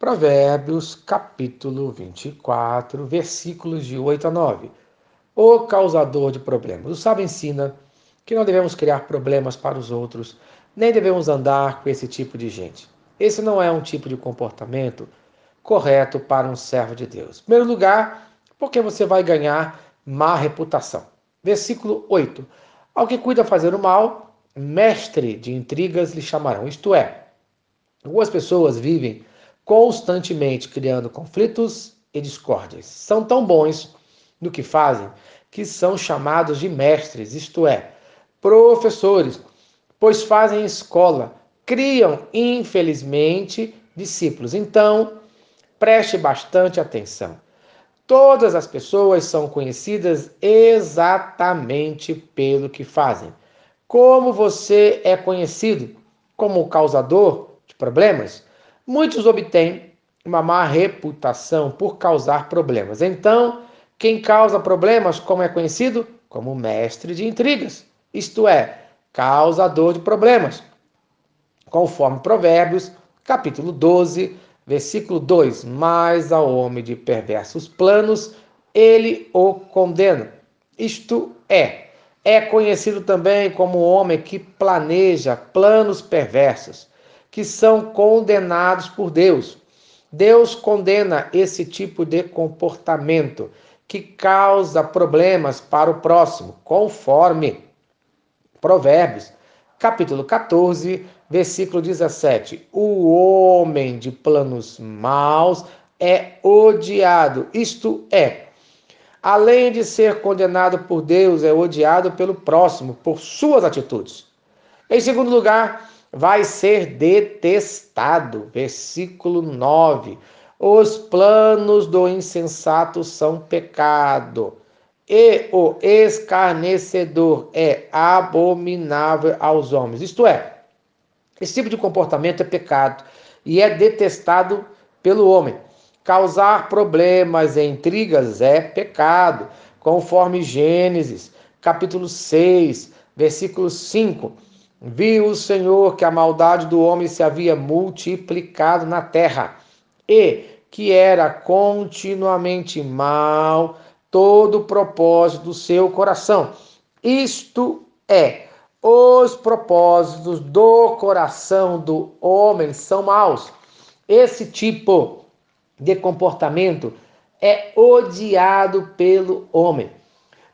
Provérbios, capítulo 24, versículos de 8 a 9. O causador de problemas. O sábio ensina que não devemos criar problemas para os outros, nem devemos andar com esse tipo de gente. Esse não é um tipo de comportamento correto para um servo de Deus. Em primeiro lugar, porque você vai ganhar má reputação. Versículo 8. Ao que cuida fazer o mal, mestre de intrigas lhe chamarão. Isto é, algumas pessoas vivem constantemente criando conflitos e discórdias. São tão bons no que fazem que são chamados de mestres, isto é, professores, pois fazem escola, criam, infelizmente, discípulos. Então, preste bastante atenção. Todas as pessoas são conhecidas exatamente pelo que fazem. Como você é conhecido como causador de problemas, Muitos obtêm uma má reputação por causar problemas. Então, quem causa problemas, como é conhecido? Como mestre de intrigas, isto é, causador de problemas. Conforme Provérbios, capítulo 12, versículo 2: Mas ao homem de perversos planos, ele o condena. Isto é, é conhecido também como homem que planeja planos perversos que são condenados por Deus. Deus condena esse tipo de comportamento que causa problemas para o próximo, conforme Provérbios, capítulo 14, versículo 17. O homem de planos maus é odiado, isto é, além de ser condenado por Deus, é odiado pelo próximo por suas atitudes. Em segundo lugar, vai ser detestado. Versículo 9. Os planos do insensato são pecado, e o escarnecedor é abominável aos homens. Isto é, esse tipo de comportamento é pecado e é detestado pelo homem. Causar problemas e intrigas é pecado, conforme Gênesis, capítulo 6, versículo 5 Viu o Senhor que a maldade do homem se havia multiplicado na terra e que era continuamente mal todo o propósito do seu coração. Isto é, os propósitos do coração do homem são maus. Esse tipo de comportamento é odiado pelo homem.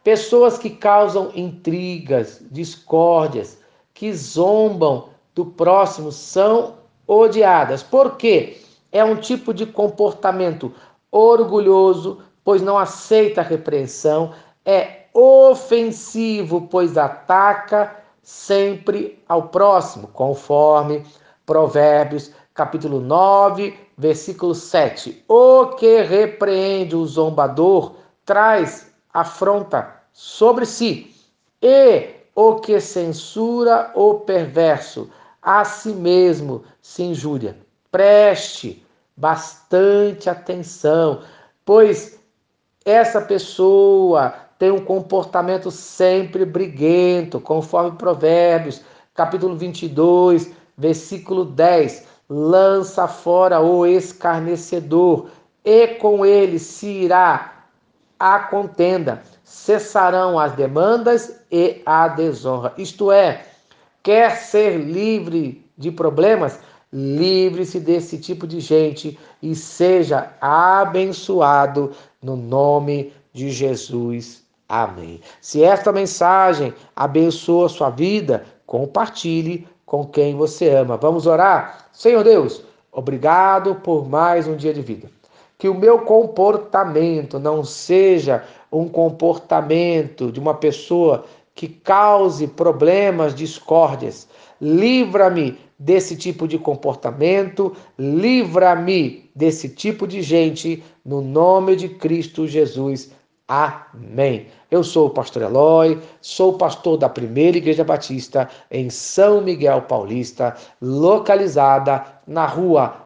Pessoas que causam intrigas, discórdias, que zombam do próximo são odiadas. Por quê? É um tipo de comportamento orgulhoso, pois não aceita a repreensão, é ofensivo, pois ataca sempre ao próximo, conforme Provérbios, capítulo 9, versículo 7. O que repreende o zombador traz afronta sobre si, e o que censura o perverso, a si mesmo se injúria. Preste bastante atenção, pois essa pessoa tem um comportamento sempre briguento, conforme Provérbios, capítulo 22, versículo 10. Lança fora o escarnecedor, e com ele se irá a contenda cessarão as demandas e a desonra. Isto é, quer ser livre de problemas? Livre-se desse tipo de gente e seja abençoado no nome de Jesus. Amém. Se esta mensagem abençoa a sua vida, compartilhe com quem você ama. Vamos orar? Senhor Deus, obrigado por mais um dia de vida que o meu comportamento não seja um comportamento de uma pessoa que cause problemas, discórdias. Livra-me desse tipo de comportamento, livra-me desse tipo de gente, no nome de Cristo Jesus. Amém. Eu sou o pastor Eloy, sou pastor da primeira Igreja Batista em São Miguel Paulista, localizada na rua